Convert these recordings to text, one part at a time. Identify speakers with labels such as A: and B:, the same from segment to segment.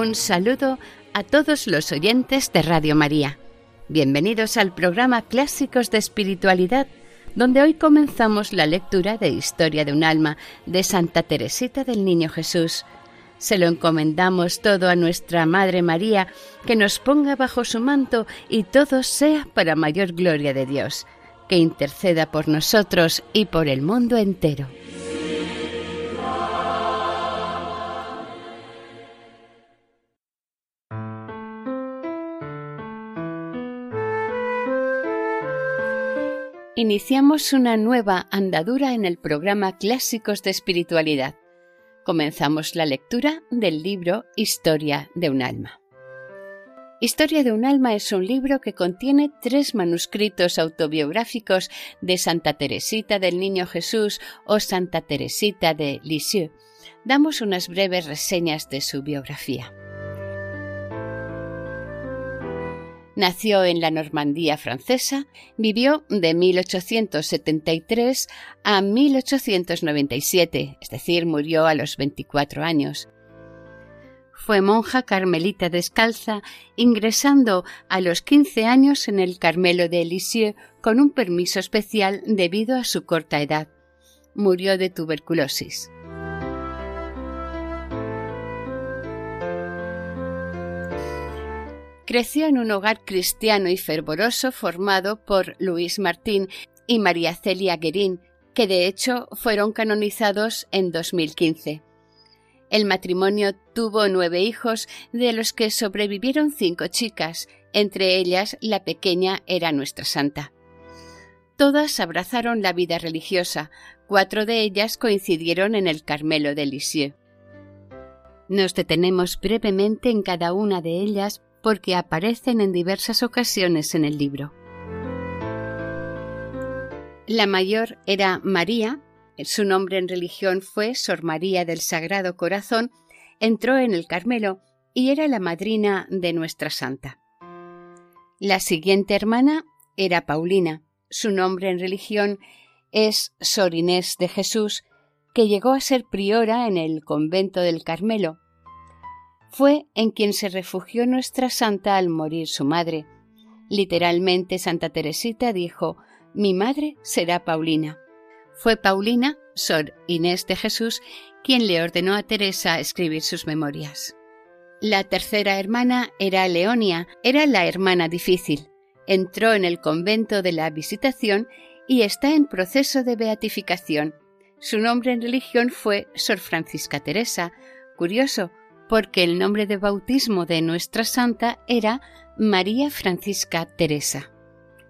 A: Un saludo a todos los oyentes de Radio María. Bienvenidos al programa Clásicos de Espiritualidad, donde hoy comenzamos la lectura de Historia de un alma de Santa Teresita del Niño Jesús. Se lo encomendamos todo a nuestra Madre María, que nos ponga bajo su manto y todo sea para mayor gloria de Dios, que interceda por nosotros y por el mundo entero. Iniciamos una nueva andadura en el programa Clásicos de Espiritualidad. Comenzamos la lectura del libro Historia de un alma. Historia de un alma es un libro que contiene tres manuscritos autobiográficos de Santa Teresita del Niño Jesús o Santa Teresita de Lisieux. Damos unas breves reseñas de su biografía. Nació en la Normandía francesa, vivió de 1873 a 1897, es decir, murió a los 24 años. Fue monja carmelita descalza, ingresando a los 15 años en el Carmelo de Lisieux con un permiso especial debido a su corta edad. Murió de tuberculosis. Creció en un hogar cristiano y fervoroso formado por Luis Martín y María Celia Guerín, que de hecho fueron canonizados en 2015. El matrimonio tuvo nueve hijos, de los que sobrevivieron cinco chicas, entre ellas la pequeña era nuestra santa. Todas abrazaron la vida religiosa, cuatro de ellas coincidieron en el Carmelo de Lisieux. Nos detenemos brevemente en cada una de ellas porque aparecen en diversas ocasiones en el libro. La mayor era María, su nombre en religión fue Sor María del Sagrado Corazón, entró en el Carmelo y era la madrina de nuestra santa. La siguiente hermana era Paulina, su nombre en religión es Sor Inés de Jesús, que llegó a ser priora en el convento del Carmelo, fue en quien se refugió nuestra santa al morir su madre. Literalmente Santa Teresita dijo, mi madre será Paulina. Fue Paulina, Sor Inés de Jesús, quien le ordenó a Teresa escribir sus memorias. La tercera hermana era Leonia, era la hermana difícil. Entró en el convento de la Visitación y está en proceso de beatificación. Su nombre en religión fue Sor Francisca Teresa. Curioso, porque el nombre de bautismo de nuestra santa era María Francisca Teresa.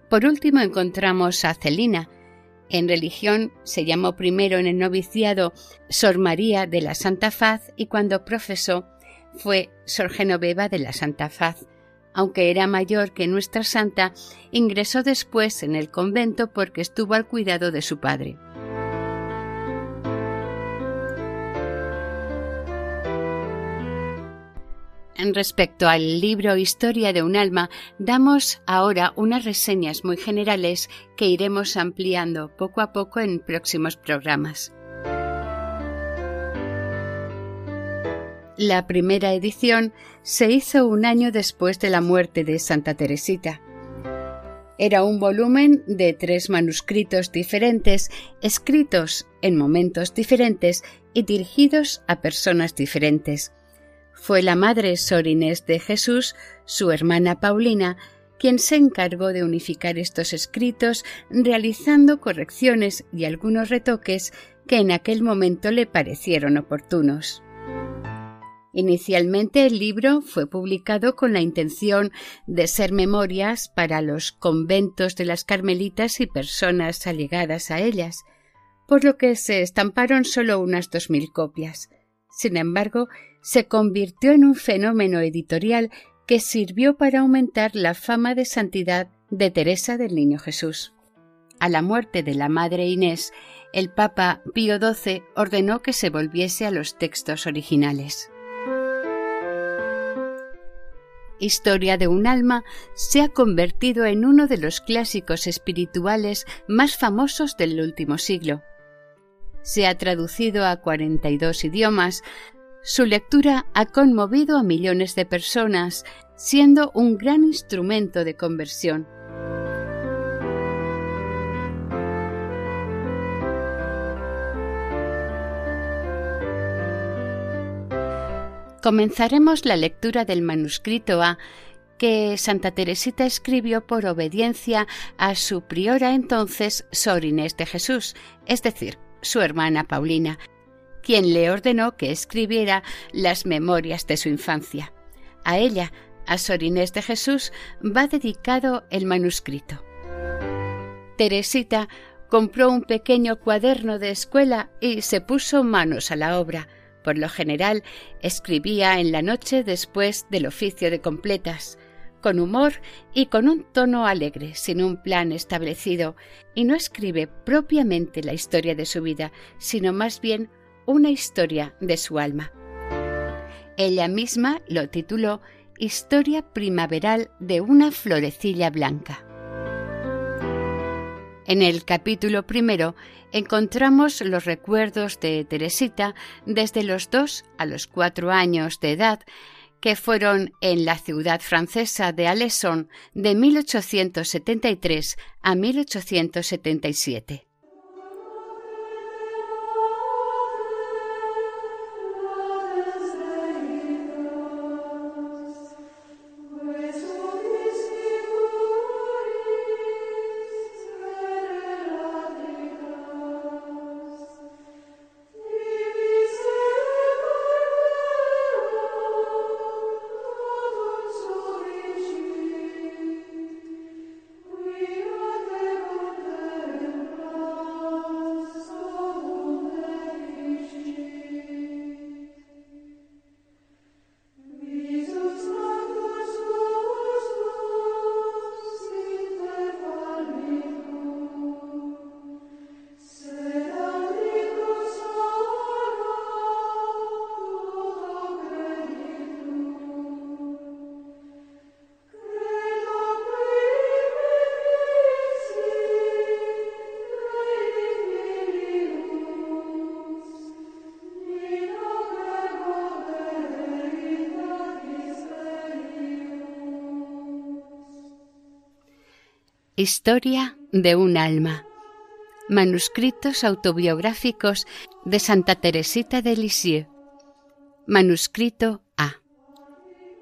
A: Por último encontramos a Celina. En religión se llamó primero en el noviciado Sor María de la Santa Faz y cuando profesó fue Sor Genoveva de la Santa Faz. Aunque era mayor que nuestra santa, ingresó después en el convento porque estuvo al cuidado de su padre. Respecto al libro Historia de un alma, damos ahora unas reseñas muy generales que iremos ampliando poco a poco en próximos programas. La primera edición se hizo un año después de la muerte de Santa Teresita. Era un volumen de tres manuscritos diferentes, escritos en momentos diferentes y dirigidos a personas diferentes. Fue la madre Sor Inés de Jesús, su hermana Paulina, quien se encargó de unificar estos escritos, realizando correcciones y algunos retoques que en aquel momento le parecieron oportunos. Inicialmente el libro fue publicado con la intención de ser memorias para los conventos de las carmelitas y personas allegadas a ellas. por lo que se estamparon solo unas dos mil copias. Sin embargo, se convirtió en un fenómeno editorial que sirvió para aumentar la fama de santidad de Teresa del Niño Jesús. A la muerte de la madre Inés, el Papa Pío XII ordenó que se volviese a los textos originales. Historia de un alma se ha convertido en uno de los clásicos espirituales más famosos del último siglo. Se ha traducido a 42 idiomas, su lectura ha conmovido a millones de personas, siendo un gran instrumento de conversión. Comenzaremos la lectura del manuscrito A que Santa Teresita escribió por obediencia a su priora entonces Sor Inés de Jesús, es decir, su hermana Paulina, quien le ordenó que escribiera las memorias de su infancia. A ella, a Sor Inés de Jesús, va dedicado el manuscrito. Teresita compró un pequeño cuaderno de escuela y se puso manos a la obra. Por lo general, escribía en la noche después del oficio de completas, con humor y con un tono alegre, sin un plan establecido, y no escribe propiamente la historia de su vida, sino más bien una historia de su alma. Ella misma lo tituló Historia primaveral de una florecilla blanca. En el capítulo primero encontramos los recuerdos de Teresita desde los dos a los cuatro años de edad, que fueron en la ciudad francesa de Alesson de 1873 a 1877. Historia de un alma. Manuscritos autobiográficos de Santa Teresita de Lisieux. Manuscrito A.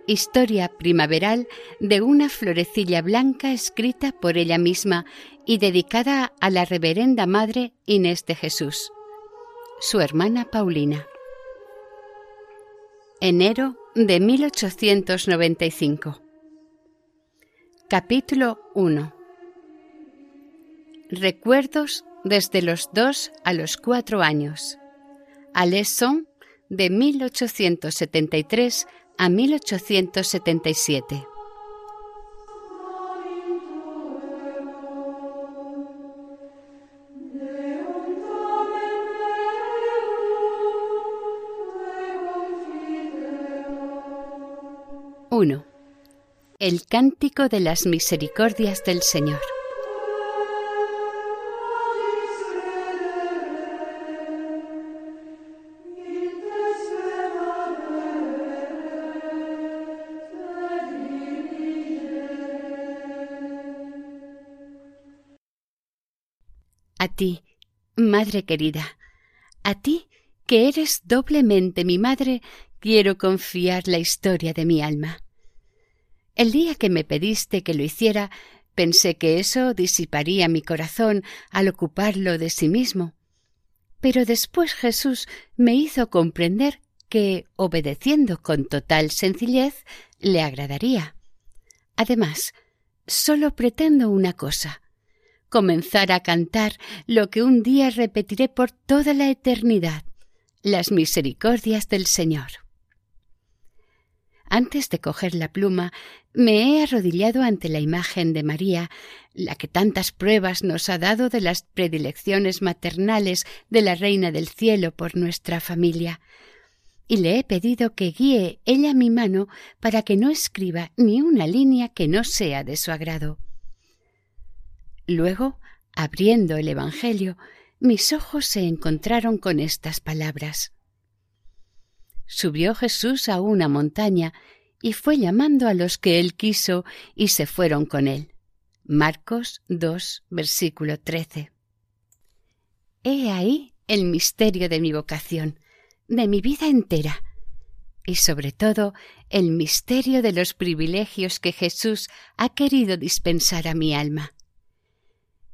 A: Historia primaveral de una florecilla blanca escrita por ella misma y dedicada a la reverenda Madre Inés de Jesús, su hermana Paulina. Enero de 1895. Capítulo 1 Recuerdos desde los dos a los cuatro años. Alesson de 1873 a 1877. ¡1! El cántico de las misericordias del Señor. A ti, Madre querida, a ti que eres doblemente mi madre, quiero confiar la historia de mi alma. El día que me pediste que lo hiciera, pensé que eso disiparía mi corazón al ocuparlo de sí mismo. Pero después Jesús me hizo comprender que, obedeciendo con total sencillez, le agradaría. Además, solo pretendo una cosa comenzar a cantar lo que un día repetiré por toda la eternidad, las misericordias del Señor. Antes de coger la pluma, me he arrodillado ante la imagen de María, la que tantas pruebas nos ha dado de las predilecciones maternales de la Reina del Cielo por nuestra familia, y le he pedido que guíe ella mi mano para que no escriba ni una línea que no sea de su agrado. Luego, abriendo el Evangelio, mis ojos se encontraron con estas palabras. Subió Jesús a una montaña y fue llamando a los que él quiso y se fueron con él. Marcos 2, versículo 13. He ahí el misterio de mi vocación, de mi vida entera, y sobre todo el misterio de los privilegios que Jesús ha querido dispensar a mi alma.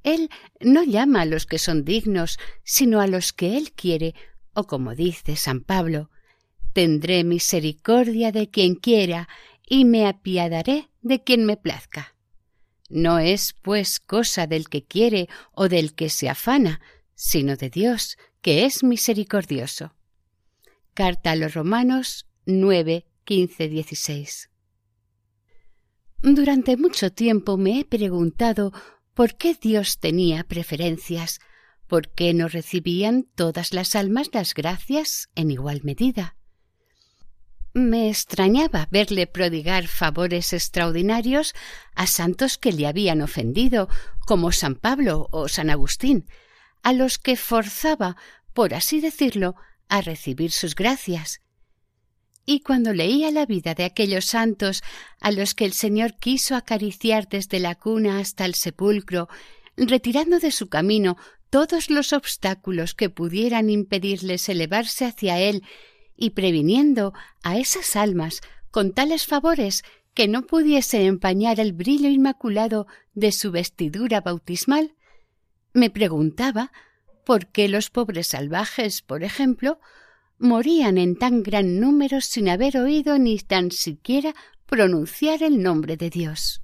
A: Él no llama a los que son dignos, sino a los que Él quiere, o como dice San Pablo, Tendré misericordia de quien quiera y me apiadaré de quien me plazca. No es, pues, cosa del que quiere o del que se afana, sino de Dios, que es misericordioso. Carta a los Romanos 9, 15, 16. Durante mucho tiempo me he preguntado por qué Dios tenía preferencias, por qué no recibían todas las almas las gracias en igual medida. Me extrañaba verle prodigar favores extraordinarios a santos que le habían ofendido, como San Pablo o San Agustín, a los que forzaba, por así decirlo, a recibir sus gracias. Y cuando leía la vida de aquellos santos a los que el Señor quiso acariciar desde la cuna hasta el sepulcro, retirando de su camino todos los obstáculos que pudieran impedirles elevarse hacia Él y previniendo a esas almas con tales favores que no pudiese empañar el brillo inmaculado de su vestidura bautismal, me preguntaba por qué los pobres salvajes, por ejemplo, morían en tan gran número sin haber oído ni tan siquiera pronunciar el nombre de Dios.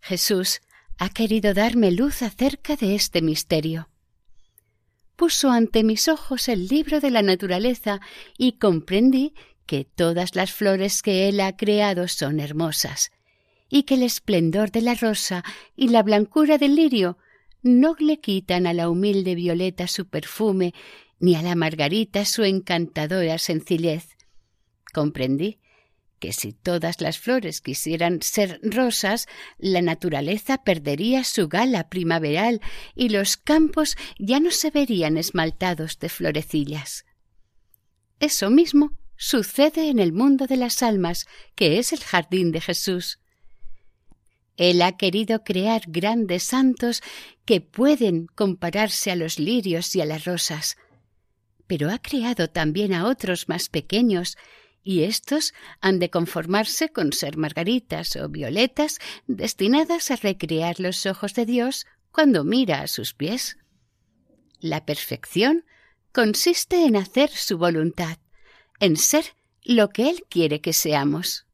A: Jesús ha querido darme luz acerca de este misterio puso ante mis ojos el libro de la naturaleza y comprendí que todas las flores que él ha creado son hermosas, y que el esplendor de la rosa y la blancura del lirio no le quitan a la humilde violeta su perfume, ni a la margarita su encantadora sencillez. Comprendí que si todas las flores quisieran ser rosas, la naturaleza perdería su gala primaveral y los campos ya no se verían esmaltados de florecillas. Eso mismo sucede en el mundo de las almas, que es el jardín de Jesús. Él ha querido crear grandes santos que pueden compararse a los lirios y a las rosas, pero ha creado también a otros más pequeños y éstos han de conformarse con ser margaritas o violetas destinadas a recrear los ojos de Dios cuando mira a sus pies. La perfección consiste en hacer su voluntad, en ser lo que Él quiere que seamos.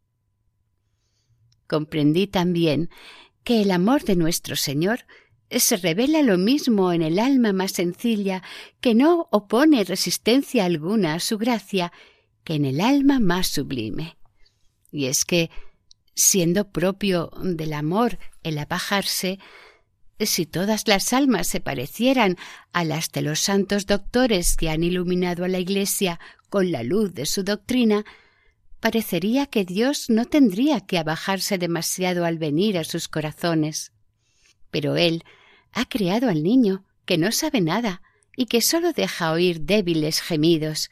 A: Comprendí también que el amor de nuestro Señor se revela lo mismo en el alma más sencilla, que no opone resistencia alguna a su gracia que en el alma más sublime. Y es que, siendo propio del amor el apajarse, si todas las almas se parecieran a las de los santos doctores que han iluminado a la Iglesia con la luz de su doctrina, parecería que Dios no tendría que abajarse demasiado al venir a sus corazones. Pero Él ha creado al niño, que no sabe nada y que sólo deja oír débiles gemidos,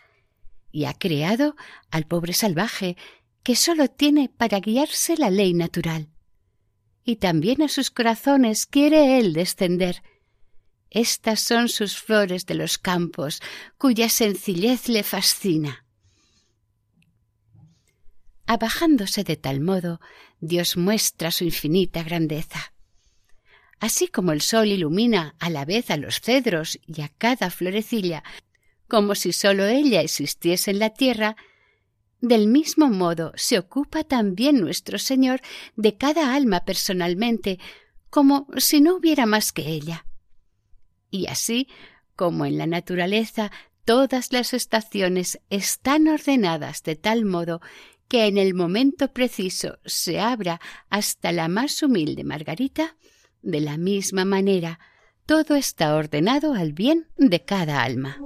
A: y ha creado al pobre salvaje que sólo tiene para guiarse la ley natural. Y también a sus corazones quiere él descender. Estas son sus flores de los campos, cuya sencillez le fascina. Abajándose de tal modo, Dios muestra su infinita grandeza. Así como el sol ilumina a la vez a los cedros y a cada florecilla como si sólo ella existiese en la tierra, del mismo modo se ocupa también nuestro Señor de cada alma personalmente, como si no hubiera más que ella. Y así, como en la naturaleza todas las estaciones están ordenadas de tal modo que en el momento preciso se abra hasta la más humilde margarita, de la misma manera todo está ordenado al bien de cada alma.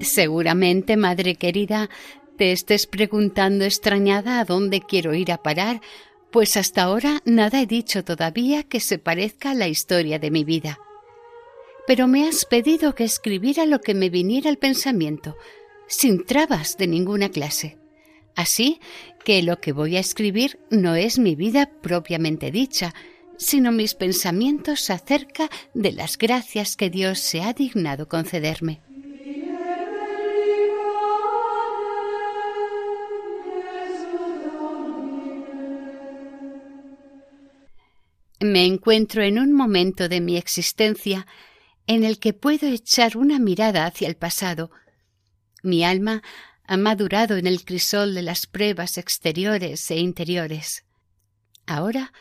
A: Seguramente, madre querida, te estés preguntando extrañada a dónde quiero ir a parar, pues hasta ahora nada he dicho todavía que se parezca a la historia de mi vida. Pero me has pedido que escribiera lo que me viniera al pensamiento, sin trabas de ninguna clase. Así que lo que voy a escribir no es mi vida propiamente dicha, sino mis pensamientos acerca de las gracias que Dios se ha dignado concederme. Me encuentro en un momento de mi existencia en el que puedo echar una mirada hacia el pasado. Mi alma ha madurado en el crisol de las pruebas exteriores e interiores. Ahora,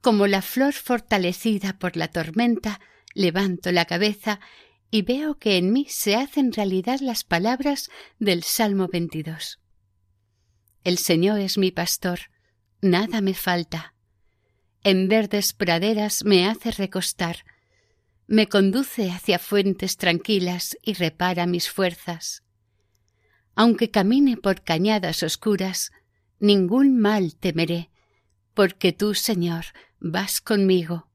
A: como la flor fortalecida por la tormenta, levanto la cabeza y veo que en mí se hacen realidad las palabras del Salmo 22. El Señor es mi pastor, nada me falta en verdes praderas me hace recostar, me conduce hacia fuentes tranquilas y repara mis fuerzas. Aunque camine por cañadas oscuras, ningún mal temeré, porque tú, Señor, vas conmigo.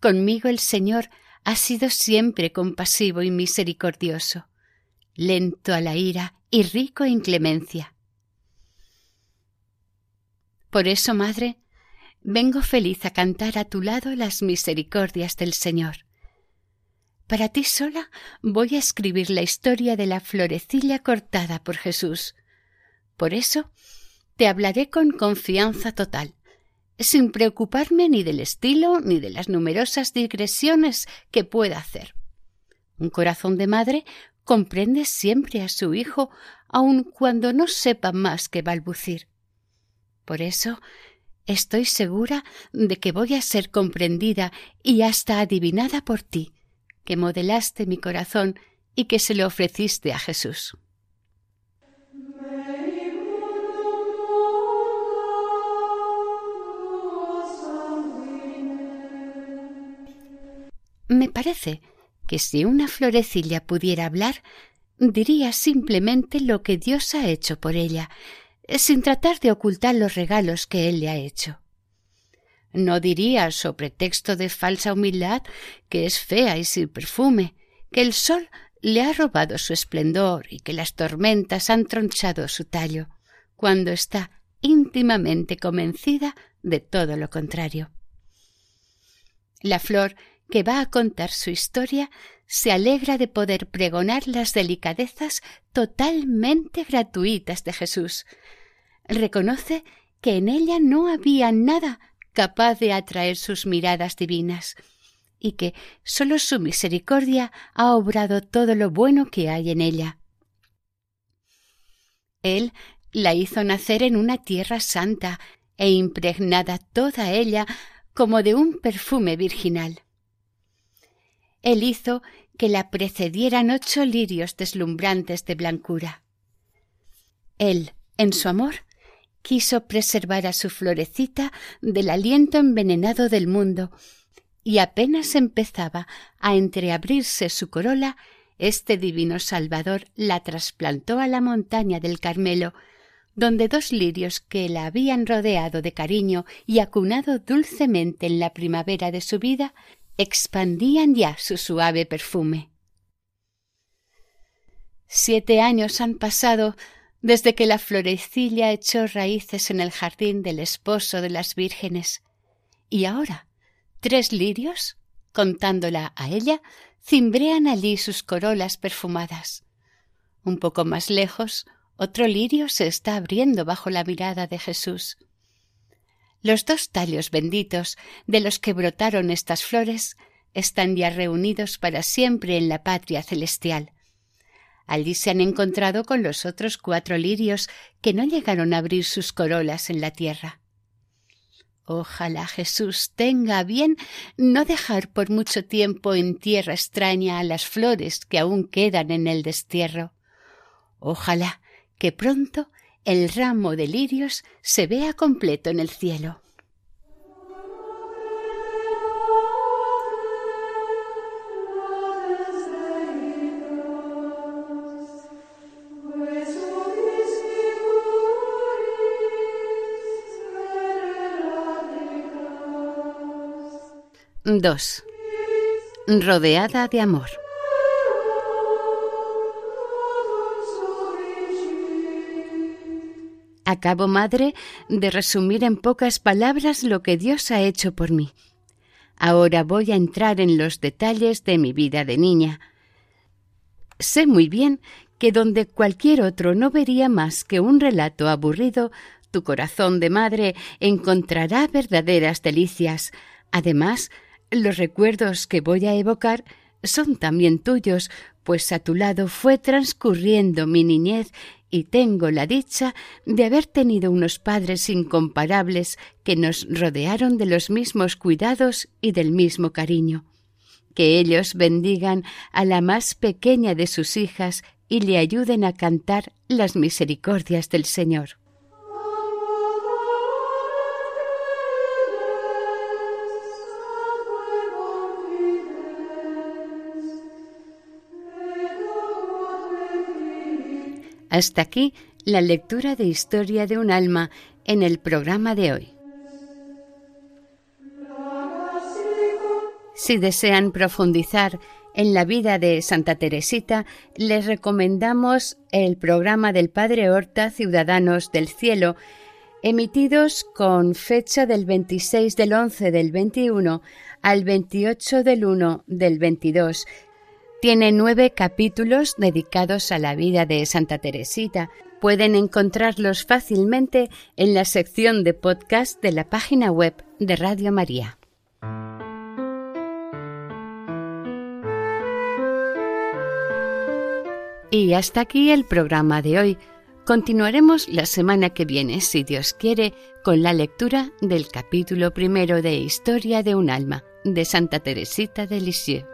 A: Conmigo el Señor ha sido siempre compasivo y misericordioso, lento a la ira y rico en clemencia. Por eso, Madre, vengo feliz a cantar a tu lado las misericordias del Señor. Para ti sola voy a escribir la historia de la florecilla cortada por Jesús. Por eso te hablaré con confianza total, sin preocuparme ni del estilo ni de las numerosas digresiones que pueda hacer. Un corazón de madre comprende siempre a su hijo, aun cuando no sepa más que balbucir. Por eso Estoy segura de que voy a ser comprendida y hasta adivinada por ti, que modelaste mi corazón y que se lo ofreciste a Jesús. Me parece que si una florecilla pudiera hablar, diría simplemente lo que Dios ha hecho por ella, sin tratar de ocultar los regalos que él le ha hecho. No diría, sobre texto de falsa humildad, que es fea y sin perfume, que el sol le ha robado su esplendor y que las tormentas han tronchado su tallo, cuando está íntimamente convencida de todo lo contrario. La flor que va a contar su historia se alegra de poder pregonar las delicadezas totalmente gratuitas de Jesús. Reconoce que en ella no había nada capaz de atraer sus miradas divinas, y que sólo su misericordia ha obrado todo lo bueno que hay en ella. Él la hizo nacer en una tierra santa e impregnada toda ella como de un perfume virginal. Él hizo que la precedieran ocho lirios deslumbrantes de blancura. Él, en su amor, quiso preservar a su florecita del aliento envenenado del mundo, y apenas empezaba a entreabrirse su corola, este divino Salvador la trasplantó a la montaña del Carmelo, donde dos lirios que la habían rodeado de cariño y acunado dulcemente en la primavera de su vida expandían ya su suave perfume. Siete años han pasado desde que la florecilla echó raíces en el jardín del esposo de las vírgenes, y ahora tres lirios, contándola a ella, cimbrean allí sus corolas perfumadas. Un poco más lejos, otro lirio se está abriendo bajo la mirada de Jesús. Los dos tallos benditos de los que brotaron estas flores están ya reunidos para siempre en la patria celestial. Allí se han encontrado con los otros cuatro lirios que no llegaron a abrir sus corolas en la tierra. Ojalá Jesús tenga bien no dejar por mucho tiempo en tierra extraña a las flores que aún quedan en el destierro. Ojalá que pronto el ramo de lirios se vea completo en el cielo. Dos. Rodeada de amor. Acabo, madre, de resumir en pocas palabras lo que Dios ha hecho por mí. Ahora voy a entrar en los detalles de mi vida de niña. Sé muy bien que donde cualquier otro no vería más que un relato aburrido, tu corazón de madre encontrará verdaderas delicias. Además, los recuerdos que voy a evocar son también tuyos, pues a tu lado fue transcurriendo mi niñez y tengo la dicha de haber tenido unos padres incomparables que nos rodearon de los mismos cuidados y del mismo cariño. Que ellos bendigan a la más pequeña de sus hijas y le ayuden a cantar las misericordias del Señor. Hasta aquí la lectura de Historia de un alma en el programa de hoy. Si desean profundizar en la vida de Santa Teresita, les recomendamos el programa del Padre Horta Ciudadanos del Cielo, emitidos con fecha del 26 del 11 del 21 al 28 del 1 del 22 tiene nueve capítulos dedicados a la vida de Santa Teresita. Pueden encontrarlos fácilmente en la sección de podcast de la página web de Radio María. Y hasta aquí el programa de hoy. Continuaremos la semana que viene, si Dios quiere, con la lectura del capítulo primero de Historia de un alma de Santa Teresita de Lisieux.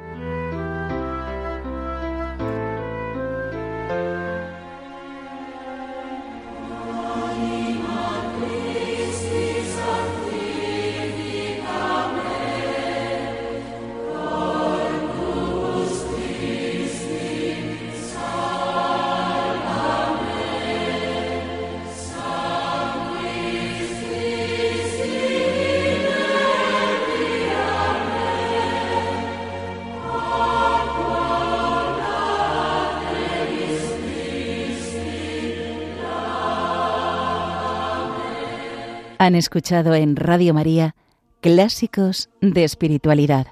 B: Han escuchado en Radio María Clásicos de Espiritualidad,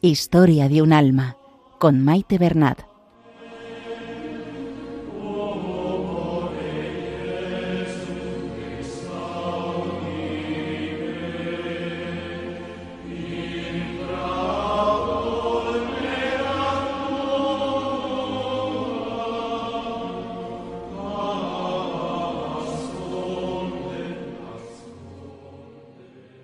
B: Historia de un alma, con Maite Bernat.